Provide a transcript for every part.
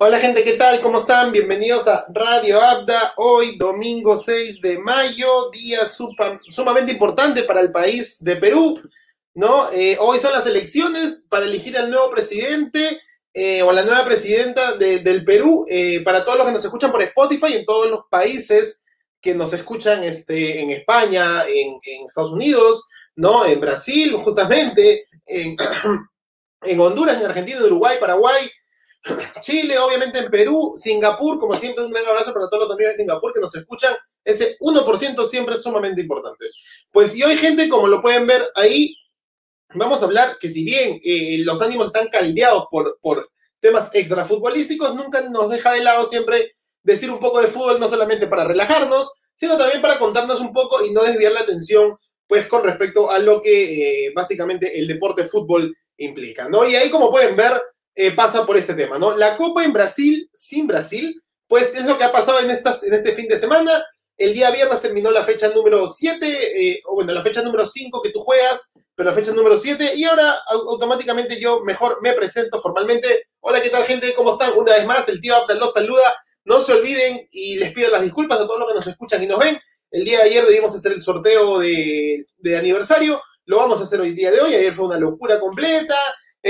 Hola gente, ¿qué tal? ¿Cómo están? Bienvenidos a Radio Abda. Hoy, domingo 6 de mayo, día sumamente importante para el país de Perú, ¿no? Eh, hoy son las elecciones para elegir al nuevo presidente eh, o la nueva presidenta del Perú. Eh, para todos los que nos escuchan por Spotify, en todos los países que nos escuchan este, en España, en, Estados Unidos, ¿no? En Brasil, justamente, en, en Honduras, en Argentina, en Uruguay, Paraguay. Chile, obviamente en Perú, Singapur, como siempre, un gran abrazo para todos los amigos de Singapur que nos escuchan. Ese 1% siempre es sumamente importante. Pues y hoy, gente, como lo pueden ver ahí, vamos a hablar que si bien eh, los ánimos están caldeados por, por temas extrafutbolísticos, nunca nos deja de lado siempre decir un poco de fútbol, no solamente para relajarnos, sino también para contarnos un poco y no desviar la atención, pues con respecto a lo que eh, básicamente el deporte fútbol implica, ¿no? Y ahí, como pueden ver, eh, pasa por este tema, ¿no? La Copa en Brasil, sin Brasil, pues es lo que ha pasado en, estas, en este fin de semana. El día viernes terminó la fecha número 7, eh, o bueno, la fecha número 5 que tú juegas, pero la fecha número 7, y ahora automáticamente yo mejor me presento formalmente. Hola, ¿qué tal, gente? ¿Cómo están? Una vez más, el tío Abdal los saluda. No se olviden y les pido las disculpas a todos los que nos escuchan y nos ven. El día de ayer debimos hacer el sorteo de, de aniversario, lo vamos a hacer hoy día de hoy. Ayer fue una locura completa.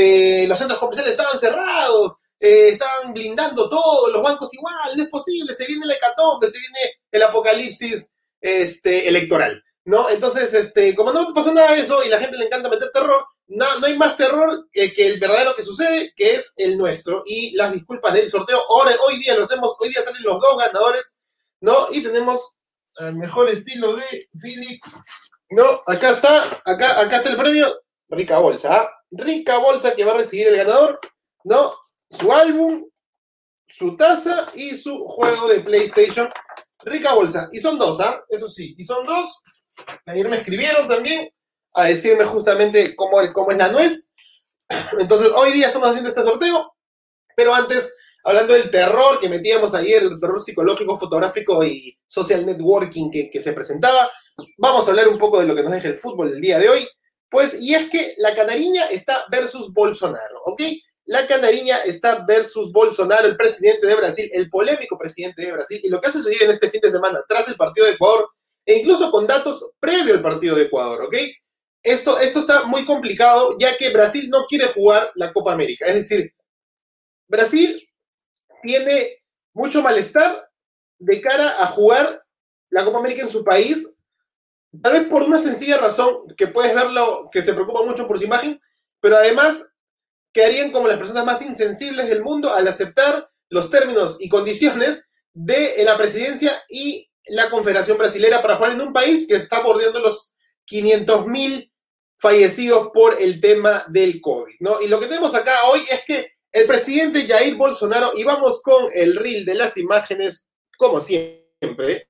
Eh, los centros comerciales estaban cerrados, eh, estaban blindando todo, los bancos igual, no es posible, se viene la hecatombe, se viene el apocalipsis este, electoral, ¿no? Entonces, este, como no pasó nada de eso y la gente le encanta meter terror, no, no hay más terror que, el verdadero que sucede, que es el nuestro, y las disculpas del sorteo, ahora, hoy día lo hacemos, hoy día salen los dos ganadores, ¿no? Y tenemos el mejor estilo de Philip, ¿no? Acá está, acá, acá está el premio, rica bolsa, ¿ah? rica bolsa que va a recibir el ganador, ¿no? Su álbum, su taza y su juego de PlayStation. Rica bolsa. Y son dos, ¿ah? Eso sí, y son dos. Ayer me escribieron también a decirme justamente cómo, es la nuez. Entonces, hoy día estamos haciendo este sorteo, pero antes, hablando del terror que metíamos ayer, el terror psicológico, fotográfico y social networking que, que se presentaba, vamos a hablar un poco de lo que nos deja el fútbol el día de hoy. Pues, y es que la canariña está versus Bolsonaro, ¿ok? La canariña está versus Bolsonaro, el presidente de Brasil, el polémico presidente de Brasil, y lo que ha sucedido en este fin de semana tras el partido de Ecuador, e incluso con datos previo al partido de Ecuador, ¿ok? Esto, esto está muy complicado, ya que Brasil no quiere jugar la Copa América. Es decir, Brasil tiene mucho malestar de cara a jugar la Copa América en su país Tal vez por una sencilla razón, que puedes verlo, que se preocupa mucho por su imagen, pero además quedarían como las personas más insensibles del mundo al aceptar los términos y condiciones de la presidencia y la Confederación Brasilera para jugar en un país que está bordeando los 500.000 fallecidos por el tema del COVID, ¿no? Y lo que tenemos acá hoy es que el presidente Jair Bolsonaro, y vamos con el reel de las imágenes, como siempre,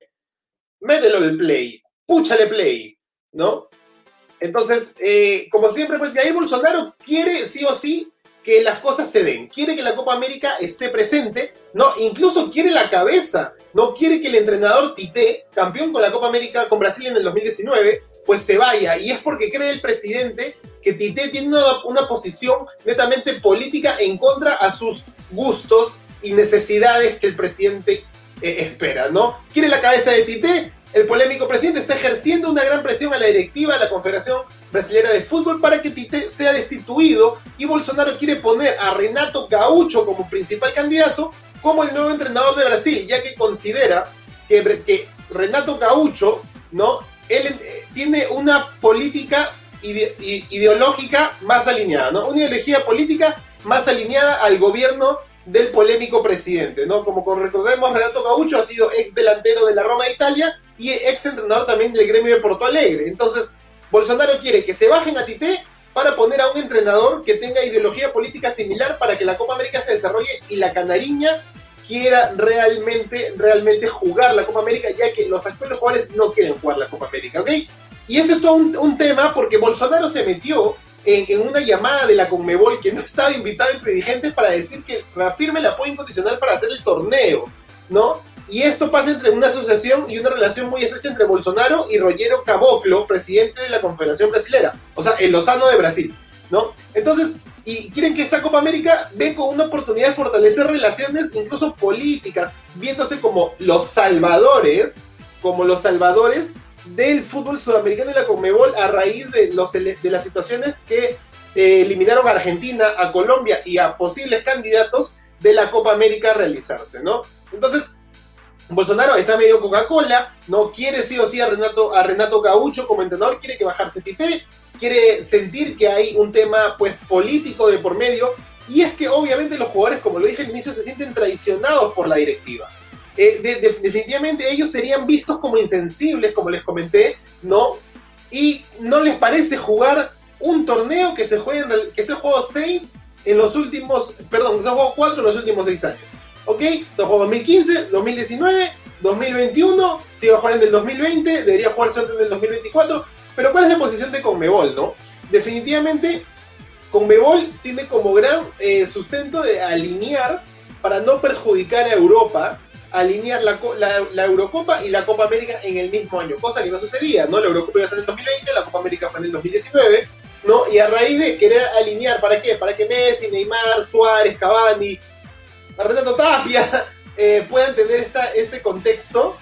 mételo el play púchale play, ¿no? Entonces, eh, como siempre, pues Jair Bolsonaro quiere sí o sí que las cosas se den, quiere que la Copa América esté presente, ¿no? Incluso quiere la cabeza, no quiere que el entrenador Tite, campeón con la Copa América con Brasil en el 2019, pues se vaya. Y es porque cree el presidente que Tite tiene una, posición netamente política en contra a sus gustos y necesidades que el presidente eh, espera, ¿no? Quiere la cabeza de Tite, el polémico presidente está ejerciendo una gran presión a la directiva de la Confederación Brasilera de Fútbol para que Tite sea destituido y Bolsonaro quiere poner a Renato Gaucho como principal candidato como el nuevo entrenador de Brasil, ya que considera que, Renato Gaucho, ¿no? Él eh, tiene una política ideológica más alineada, ¿no? Una ideología política más alineada al gobierno del polémico presidente, ¿no? Como recordemos, Renato Gaucho ha sido ex delantero de la Roma de Italia y ex entrenador también del gremio de Porto Alegre. Entonces, Bolsonaro quiere que se bajen a Tite para poner a un entrenador que tenga ideología política similar para que la Copa América se desarrolle y la Canariña quiera realmente, realmente jugar la Copa América, ya que los actuales jugadores no quieren jugar la Copa América, ¿ok? Y este es todo un, tema porque Bolsonaro se metió en, una llamada de la Conmebol que no estaba invitado entre dirigentes para decir que reafirme el apoyo incondicional para hacer el torneo, ¿no? Y esto pasa entre una asociación y una relación muy estrecha entre Bolsonaro y Rogero Caboclo, presidente de la Confederación Brasilera, o sea, el Lozano de Brasil, ¿no? Entonces, y quieren que esta Copa América venga con una oportunidad de fortalecer relaciones incluso políticas, viéndose como los salvadores, como los salvadores del fútbol sudamericano y la Conmebol a raíz de las situaciones que eh, eliminaron a Argentina, a Colombia y a posibles candidatos de la Copa América a realizarse, ¿no? Entonces, Bolsonaro está medio Coca-Cola, no quiere sí o sí a Renato, a Renato Gaucho como entrenador, quiere que bajarse Tite, quiere sentir que hay un tema pues político de por medio, y es que obviamente los jugadores, como lo dije al inicio, se sienten traicionados por la directiva. Eh, definitivamente ellos serían vistos como insensibles, como les comenté, ¿no? Y no les parece jugar un torneo que se juega que se jugó seis en los últimos, perdón, se jugó cuatro en los últimos seis años. ¿Ok? Se jugó 2015, 2019, 2021, se iba a jugar en el 2020, debería jugarse antes del 2024. Pero ¿cuál es la posición de Conmebol, no? Definitivamente, Conmebol tiene como gran eh, sustento de alinear para no perjudicar a Europa alinear la, la, Eurocopa y la Copa América en el mismo año, cosa que no sucedía, ¿no? La Eurocopa iba a ser en el 2020, la Copa América fue en el 2019, ¿no? Y a raíz de querer alinear, ¿para qué? Para que Messi, Neymar, Suárez, Cavani, Renato Tapia eh, puedan tener esta, este contexto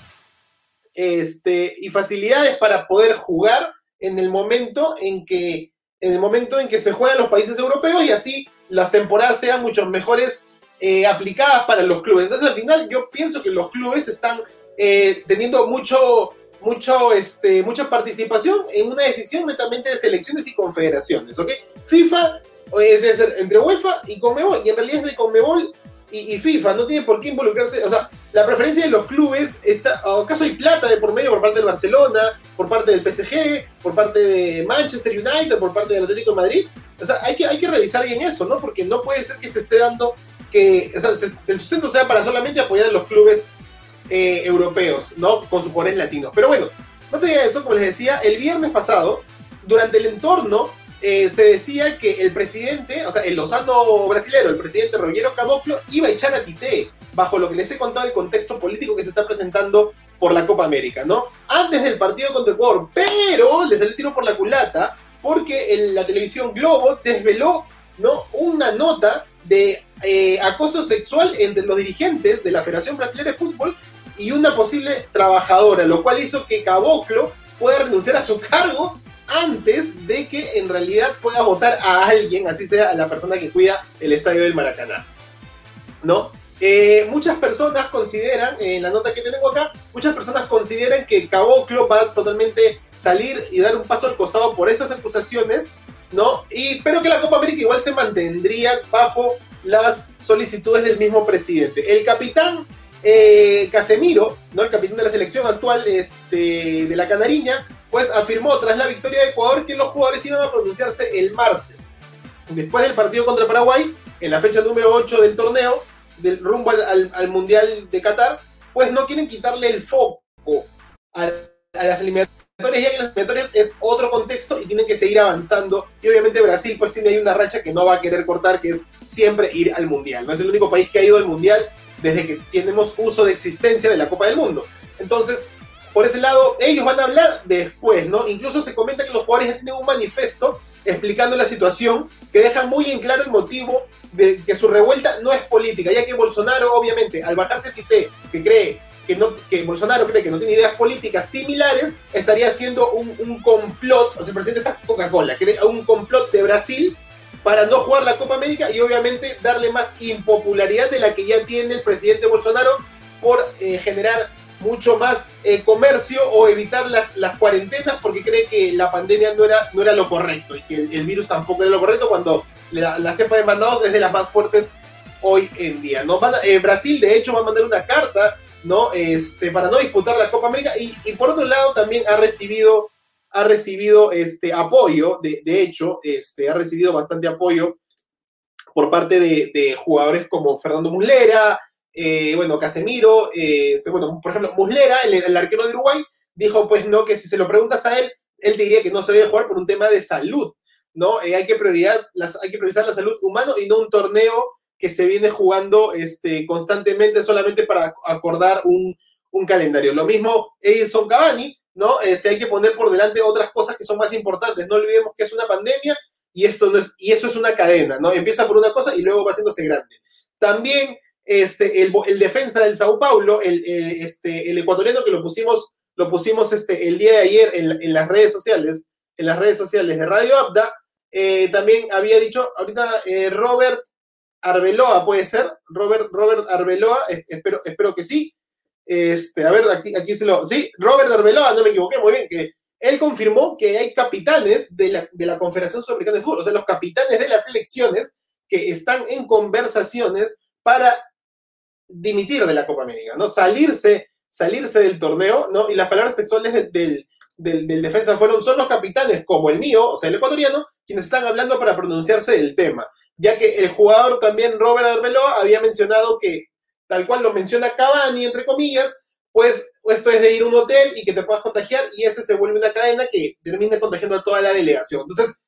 este, y facilidades para poder jugar en el momento en que en el momento en que se juegan los países europeos y así las temporadas sean mucho mejores eh, aplicadas para los clubes. Entonces al final yo pienso que los clubes están eh, teniendo mucho, mucho, este, mucha participación en una decisión netamente de selecciones y confederaciones. FIFA eh, ser entre UEFA y Conmebol, y en realidad es de Conmebol y, FIFA, no tiene por qué involucrarse, o sea, la preferencia de los clubes, está, ¿acaso hay plata de por medio por parte del Barcelona, por parte del PSG, por parte de Manchester United, por parte del Atlético de Madrid? O sea, hay que, hay que revisar bien eso, ¿no? Porque no puede ser que se esté dando que el sustento sea para solamente apoyar a los clubes eh, europeos, ¿no? Con sus jugadores latinos. Pero bueno, más allá de eso, como les decía, el viernes pasado, durante el entorno, eh, se decía que el presidente, o sea, el Lozano brasilero, el presidente Rogero Caboclo, iba a echar a Tite, bajo lo que les he contado el contexto político que se está presentando por la Copa América, ¿no? Antes del partido contra Ecuador, pero le salió el tiro por la culata, porque la televisión Globo desveló, ¿no? Una nota de eh, acoso sexual entre los dirigentes de la Federación Brasileña de Fútbol y una posible trabajadora, lo cual hizo que Caboclo pueda renunciar a su cargo antes de que en realidad pueda votar a alguien, así sea a la persona que cuida el estadio del Maracaná. ¿No? Eh, muchas personas consideran, en la nota que tengo acá, muchas personas consideran que Caboclo va a totalmente salir y dar un paso al costado por estas acusaciones, ¿no? Y, pero que la Copa América igual se mantendría bajo las solicitudes del mismo presidente. El capitán eh, Casemiro, ¿no? el capitán de la selección actual este, de la Canariña, pues afirmó tras la victoria de Ecuador que los jugadores iban a pronunciarse el martes. Después del partido contra Paraguay, en la fecha número 8 del torneo, del rumbo al, Mundial de Qatar, pues no quieren quitarle el foco a, a las eliminatorias ya que las eliminatorias es otro contexto y tienen que seguir avanzando. Y obviamente Brasil pues tiene ahí una racha que no va a querer cortar, que es siempre ir al Mundial. No es el único país que ha ido al Mundial desde que tenemos uso de existencia de la Copa del Mundo. Entonces, por ese lado, ellos van a hablar después, ¿no? Incluso se comenta que los jugadores ya tienen un manifiesto explicando la situación que deja muy en claro el motivo de que su revuelta no es política, ya que Bolsonaro, obviamente, al bajarse Tite, que cree que, no, que Bolsonaro cree que no tiene ideas políticas similares, estaría haciendo un, complot, o sea, el presidente está Coca-Cola, un complot de Brasil para no jugar la Copa América y obviamente darle más impopularidad de la que ya tiene el presidente Bolsonaro por eh, generar mucho más eh, comercio o evitar las, las cuarentenas porque cree que la pandemia no era, no era lo correcto y que el, virus tampoco era lo correcto cuando la, cepa de mandados es de las más fuertes hoy en día. ¿no? Eh, Brasil, de hecho, va a mandar una carta ¿no? Este, para no disputar la Copa América. Y, por otro lado, también ha recibido, ha recibido este, apoyo, de, hecho, este, ha recibido bastante apoyo por parte de, jugadores como Fernando Muslera, eh, bueno, Casemiro, eh, este, por ejemplo, Muslera, el, arquero de Uruguay, dijo pues no, que si se lo preguntas a él, él diría que no se debe jugar por un tema de salud, ¿no? Eh, hay, que prioridad, las, hay que priorizar la salud humana y no un torneo que se viene jugando este, constantemente solamente para acordar un, calendario. Lo mismo Edison Cavani, ¿no? Este, hay que poner por delante otras cosas que son más importantes. No olvidemos que es una pandemia y esto no es, y eso es una cadena, ¿no? Empieza por una cosa y luego va haciéndose grande. También este, el, defensa del Sao Paulo, el, este, el ecuatoriano que lo pusimos, lo pusimos este, el día de ayer en, las redes sociales, en las redes sociales de Radio Abda, eh, también había dicho, ahorita eh, Robert Arbeloa puede ser, Robert, Robert Arbeloa, espero, que sí. A ver, aquí, aquí se lo. Sí, Robert Arbeloa, no me equivoqué, muy bien, que él confirmó que hay capitanes de la, de la Confederación Sudamericana de Fútbol, o sea, los capitanes de las selecciones que están en conversaciones para dimitir de la Copa América, ¿no? Salirse, salirse del torneo, ¿no? Y las palabras textuales del, del, defensa fueron, son los capitanes, como el mío, o sea, el ecuatoriano, quienes están hablando para pronunciarse del tema, ya que el jugador también, Robert Arbeloa, había mencionado que, tal cual lo menciona Cavani, entre comillas, pues esto es de ir a un hotel y que te puedas contagiar y ese se vuelve una cadena que termina contagiando a toda la delegación. Entonces,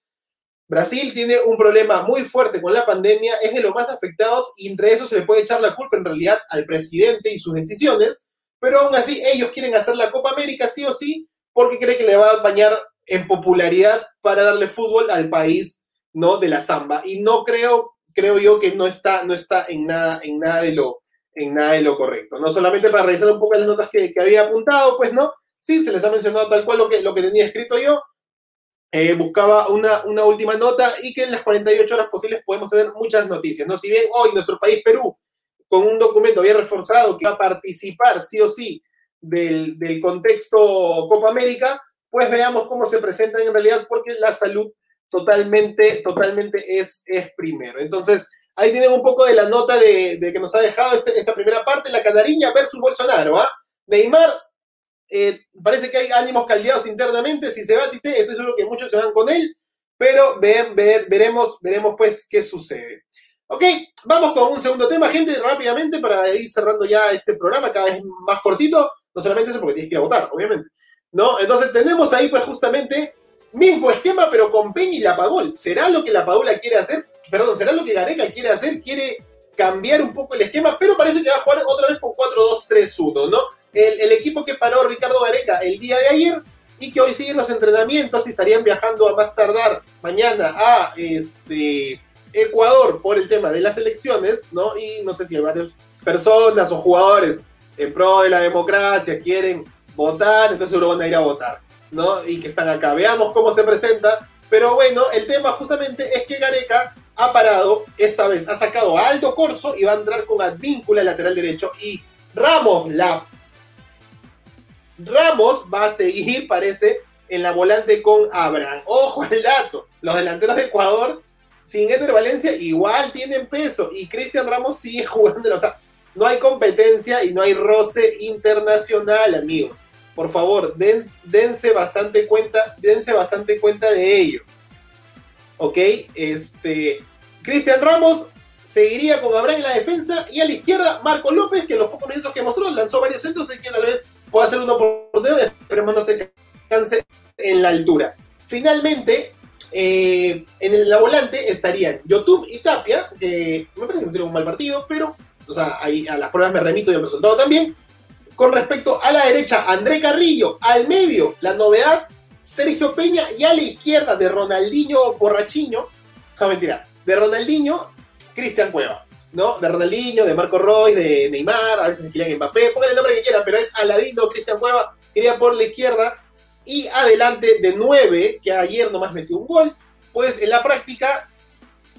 Brasil tiene un problema muy fuerte con la pandemia, es de los más afectados y entre eso se le puede echar la culpa en realidad al presidente y sus decisiones, pero aún así ellos quieren hacer la Copa América sí o sí porque cree que le va a bañar en popularidad para darle fútbol al país, ¿no? De la samba. Y no creo, creo yo que no está, no está en nada, en nada de lo, en nada de lo correcto. No solamente para revisar un poco las notas que, que había apuntado, pues no, sí, se les ha mencionado tal cual lo que, lo que tenía escrito yo. Eh, buscaba una, una última nota y que en las 48 horas posibles podemos tener muchas noticias. ¿no? Si bien hoy nuestro país, Perú, con un documento bien reforzado que va a participar sí o sí del, del contexto Copa América, pues veamos cómo se presentan en realidad, porque la salud totalmente, totalmente es, es primero. Entonces, ahí tienen un poco de la nota de, de que nos ha dejado este, esta primera parte, la canariña versus Bolsonaro. ¿ah? Neymar, eh, parece que hay ánimos caldeados internamente, si se va a Tite, eso es lo que muchos se van con él, pero ver, veremos, veremos pues qué sucede. Ok, vamos con un segundo tema, gente, rápidamente para ir cerrando ya este programa, cada vez más cortito, no solamente eso porque tienes que ir a votar, obviamente. ¿no? Entonces tenemos ahí pues justamente mismo esquema pero con Peña y la Pagol. ¿Será lo que la Padula quiere hacer? Perdón, ¿será lo que Gareca quiere hacer? Quiere cambiar un poco el esquema, pero parece que va a jugar otra vez con 4-2-3-1, ¿no? El, el, equipo que paró Ricardo Gareca el día de ayer y que hoy siguen los entrenamientos y estarían viajando a más tardar mañana a este Ecuador por el tema de las elecciones, ¿no? Y no sé si hay varias personas o jugadores en pro de la democracia quieren votar, entonces seguro van a ir a votar, ¿no? Y que están acá. Veamos cómo se presenta. Pero bueno, el tema justamente es que Gareca ha parado, esta vez ha sacado a Aldo Corso y va a entrar con Advíncula lateral derecho y Ramos, la... Ramos va a seguir, parece, en la volante con Abraham. Ojo al dato, los delanteros de Ecuador sin Eder Valencia igual tienen peso y Cristian Ramos sigue jugando, o sea, no hay competencia y no hay roce internacional, amigos por favor, dense bastante cuenta, dense bastante cuenta de ello. ¿Ok? Este, Cristian Ramos seguiría con Abraham en la defensa y a la izquierda Marco López, que en los pocos minutos que mostró lanzó varios centros y que tal vez pueda hacer una oportunidad, esperemos no se canse en la altura. Finalmente, eh, en la volante estarían Yotub y Tapia, que me parece que no hicieron un mal partido, pero o sea, ahí a las pruebas me remito y el resultado también. Con respecto a la derecha, André Carrillo. Al medio, la novedad, Sergio Peña. Y a la izquierda, de Ronaldinho Borrachiño. No, mentira. De Ronaldinho, Cristian Cueva. ¿No? De Ronaldinho, de Marco Roy, de Neymar, a veces se querían Mbappé, pongan el nombre que quieran, pero es Aladino, Cristian Cueva, quería por la izquierda, y adelante de 9, que ayer nomás metió un gol, pues en la práctica,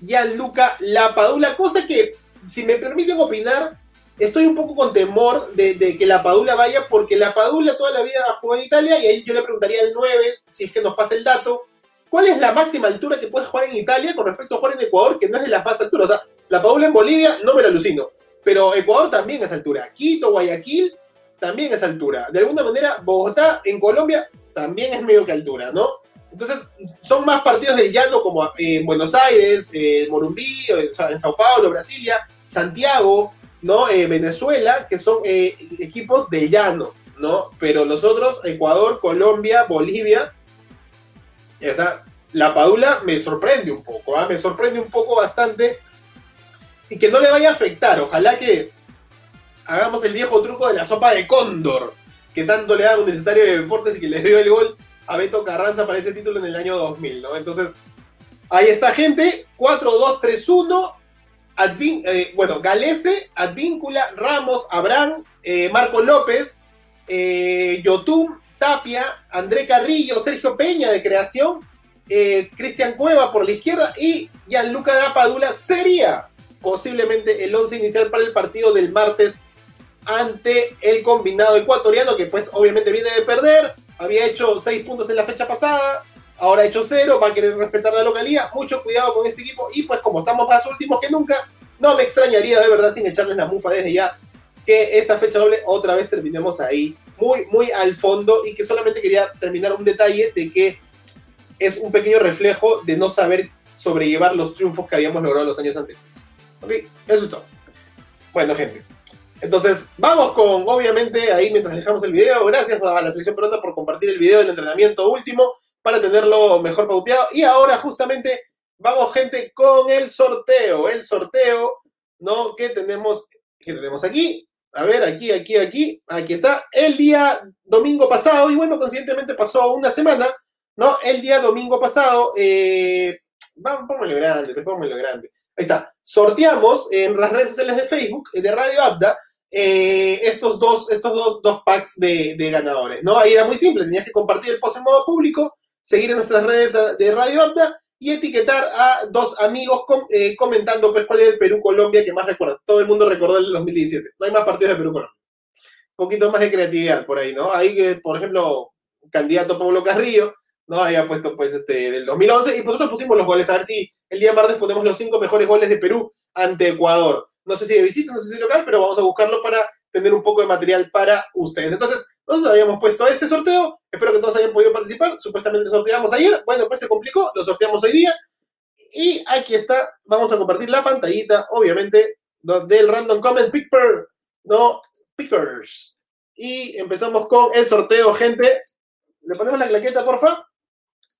Gianluca Lapadula, cosa que, si me permiten opinar, estoy un poco con temor de, que la Padula vaya, porque la Padula toda la vida jugado en Italia y ahí yo le preguntaría al 9, si es que nos pasa el dato, ¿cuál es la máxima altura que puedes jugar en Italia con respecto a jugar en Ecuador, que no es de la más altura? O sea, la Padula en Bolivia no me la alucino, pero Ecuador también es altura. Quito, Guayaquil también es altura. De alguna manera, Bogotá en Colombia también es medio que altura, ¿no? Entonces, son más partidos de llano como en Buenos Aires, en Morumbí, en Sao Paulo, Brasilia, Santiago, ¿no? Eh, Venezuela, que son eh, equipos de llano, ¿no? Pero los otros, Ecuador, Colombia, Bolivia, esa, la Padula me sorprende un poco, ¿ah? me sorprende un poco bastante y que no le vaya a afectar. Ojalá que hagamos el viejo truco de la sopa de cóndor, que tanto le da a un Universitario de Deportes y que le dio el gol a Beto Carranza para ese título en el año 2000, ¿no? Entonces, Ahí está, gente. 4-2-3-1. Eh, bueno, Galese, Advíncula, Ramos, Abraham, eh, Marco López, eh, Yotum, Tapia, André Carrillo, Sergio Peña de creación, eh, Cristian Cueva por la izquierda y Gianluca Dapadula sería posiblemente el once inicial para el partido del martes ante el combinado ecuatoriano que pues obviamente viene de perder, había hecho seis puntos en la fecha pasada, ahora ha hecho cero, va a querer respetar la localidad, mucho cuidado con este equipo. Y pues como estamos más últimos que nunca, no me extrañaría de verdad sin echarles la mufa desde ya que esta fecha doble otra vez terminemos ahí muy, muy al fondo. Y que solamente quería terminar un detalle de que es un pequeño reflejo de no saber sobrellevar los triunfos que habíamos logrado los años anteriores. Ok, eso es todo. Bueno, gente. Entonces, vamos con, obviamente, ahí mientras dejamos el video, gracias a la selección peruana por compartir el video del entrenamiento último para tenerlo mejor pauteado. Y ahora, justamente, vamos, gente, con el sorteo. El sorteo, ¿no? Que tenemos, que tenemos aquí. A ver, aquí, aquí, aquí. Aquí está. El día domingo pasado, y bueno, conscientemente pasó una semana, ¿no? El día domingo pasado, eh, vamos, póngalo grande, póngalo grande. Ahí está. Sorteamos en las redes sociales de Facebook, de Radio Abda, eh, estos, dos, estos dos, dos packs de, ganadores, ¿no? Ahí era muy simple, tenías que compartir el post en modo público, seguir en nuestras redes de Radio Abda y etiquetar a dos amigos eh, comentando pues cuál es el Perú-Colombia que más recuerda. Todo el mundo recordó el 2017. No hay más partidos de Perú-Colombia. Un poquito más de creatividad por ahí, ¿no? Ahí, por ejemplo, candidato Pablo Carrillo, ¿no? Había puesto pues este del 2011 y nosotros pusimos los goles. A ver si el día martes ponemos los cinco mejores goles de Perú ante Ecuador no sé si de visita, no sé si local, pero vamos a buscarlo para tener un poco de material para ustedes. Entonces, nosotros habíamos puesto este sorteo, espero que todos hayan podido participar, supuestamente lo sorteamos ayer, bueno, pues se complicó, lo sorteamos hoy día, y aquí está, vamos a compartir la pantallita, obviamente, del Random Comment Picker, ¿no? Pickers. Y empezamos con el sorteo, gente. ¿Le ponemos la claqueta, porfa?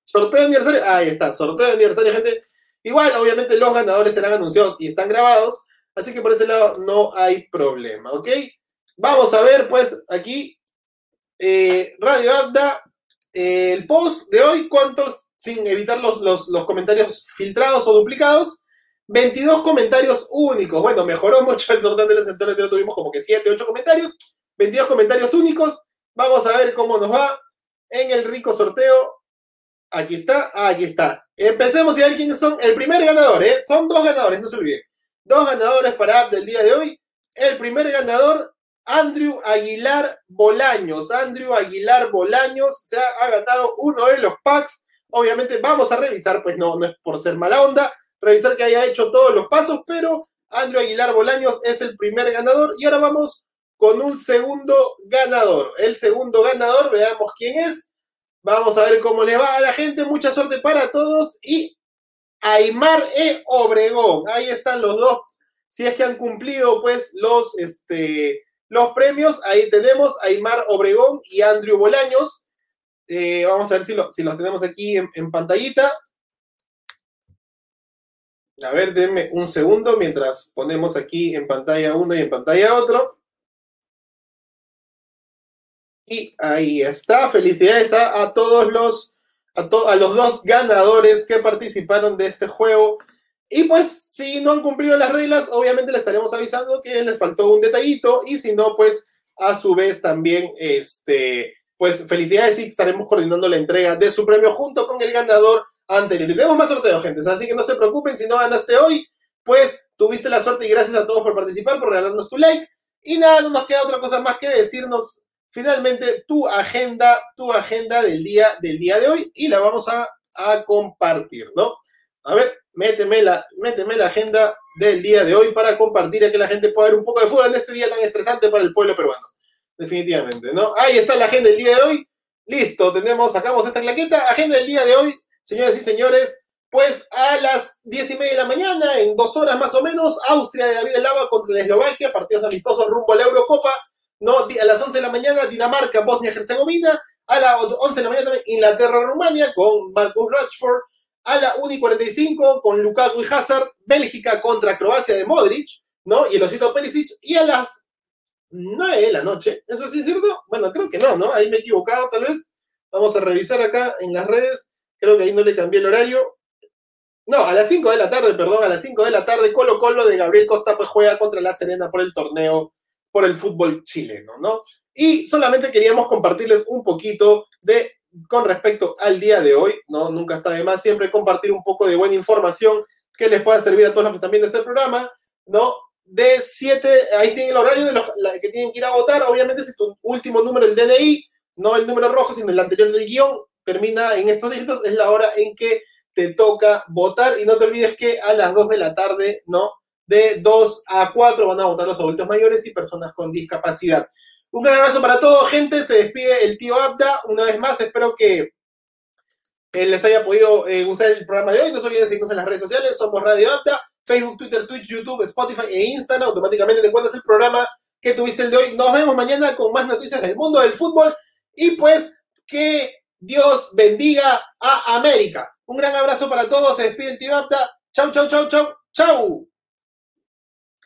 Sorteo de aniversario. Ahí está, sorteo de aniversario, gente. Igual, obviamente, los ganadores serán anunciados y están grabados. Así que por ese lado no hay problema, ¿ok? Vamos a ver, pues, aquí, eh, Radio Abda, eh, el post de hoy, ¿cuántos? Sin evitar los, los, comentarios filtrados o duplicados. 22 comentarios únicos. Bueno, mejoró mucho el sorteo de los sectores, ya tuvimos como que 7, 8 comentarios. 22 comentarios únicos. Vamos a ver cómo nos va en el rico sorteo. Aquí está, aquí está. Empecemos y a ver quiénes son. El primer ganador, ¿eh? Son dos ganadores, no se olviden. Dos ganadores para del día de hoy. El primer ganador, Andrew Aguilar Bolaños. Andrew Aguilar Bolaños se ha, ganado uno de los packs. Obviamente vamos a revisar, pues no, no es por ser mala onda, revisar que haya hecho todos los pasos, pero Andrew Aguilar Bolaños es el primer ganador. Y ahora vamos con un segundo ganador. El segundo ganador, veamos quién es. Vamos a ver cómo le va a la gente. Mucha suerte para todos y Aymar e Obregón. Ahí están los dos. Si es que han cumplido pues los, este, los premios, ahí tenemos Aymar Obregón y Andrew Bolaños. Eh, vamos a ver si, si, los tenemos aquí en, en, pantallita. A ver, denme un segundo mientras ponemos aquí en pantalla uno y en pantalla otro. Y ahí está. Felicidades a todos los a, los dos ganadores que participaron de este juego. Y pues, si no han cumplido las reglas, obviamente les estaremos avisando que les faltó un detallito. Y si no, pues, a su vez también, este, pues, felicidades y estaremos coordinando la entrega de su premio junto con el ganador anterior. Y tenemos más sorteos, gente. Así que no se preocupen si no ganaste hoy, pues tuviste la suerte y gracias a todos por participar, por regalarnos tu like. Y nada, no nos queda otra cosa más que decirnos finalmente tu agenda, tu agenda del día, del día de hoy y la vamos a, compartir, ¿no? A ver, méteme la, méteme la agenda del día de hoy para compartir y que la gente pueda ver un poco de fútbol en este día tan estresante para el pueblo peruano. Definitivamente, ¿no? Ahí está la agenda del día de hoy. Listo, tenemos, sacamos esta claqueta. Agenda del día de hoy, señoras y señores. Pues a las diez y media de la mañana, en dos horas más o menos, Austria de David Lava contra Eslovaquia, partidos amistosos rumbo a la Eurocopa. ¿No? A las 11 de la mañana, Dinamarca, Bosnia-Herzegovina. A las 11 de la mañana también Inglaterra-Rumania con Marcus Rashford. A la 1 y 45 con Lukaku y Hazard. Bélgica contra Croacia de Modric, ¿no? Y el osito Perisic. Y a las 9 de la noche, ¿eso sí es cierto? Bueno, creo que no, ¿no? Ahí me he equivocado tal vez. Vamos a revisar acá en las redes. Creo que ahí no le cambié el horario. No, a las 5 de la tarde, perdón, a las 5 de la tarde, Colo Colo de Gabriel Costa pues juega contra La Serena por el torneo, por el fútbol chileno, ¿no? Y solamente queríamos compartirles un poquito de, con respecto al día de hoy, ¿no? Nunca está de más siempre compartir un poco de buena información que les pueda servir a todos los que están viendo este programa, ¿no? De 7, ahí tienen el horario de los que tienen que ir a votar, obviamente si tu último número, el DNI, no el número rojo, sino el anterior del guion, termina en estos dígitos, es la hora en que te toca votar y no te olvides que a las 2 de la tarde, ¿no? De 2 a 4 van a votar los adultos mayores y personas con discapacidad. Un gran abrazo para todos, gente. Se despide el tío Abda. Una vez más, espero que eh, les haya podido eh, gustar el programa de hoy. No se olviden seguirnos en las redes sociales. Somos Radio Abda, Facebook, Twitter, Twitch, YouTube, Spotify e Instagram. Automáticamente te encuentras el programa que tuviste el de hoy. Nos vemos mañana con más noticias del mundo del fútbol. Y pues que Dios bendiga a América. Un gran abrazo para todos. Se despide el tío Abda. Chau, chau, chau, chau, chau.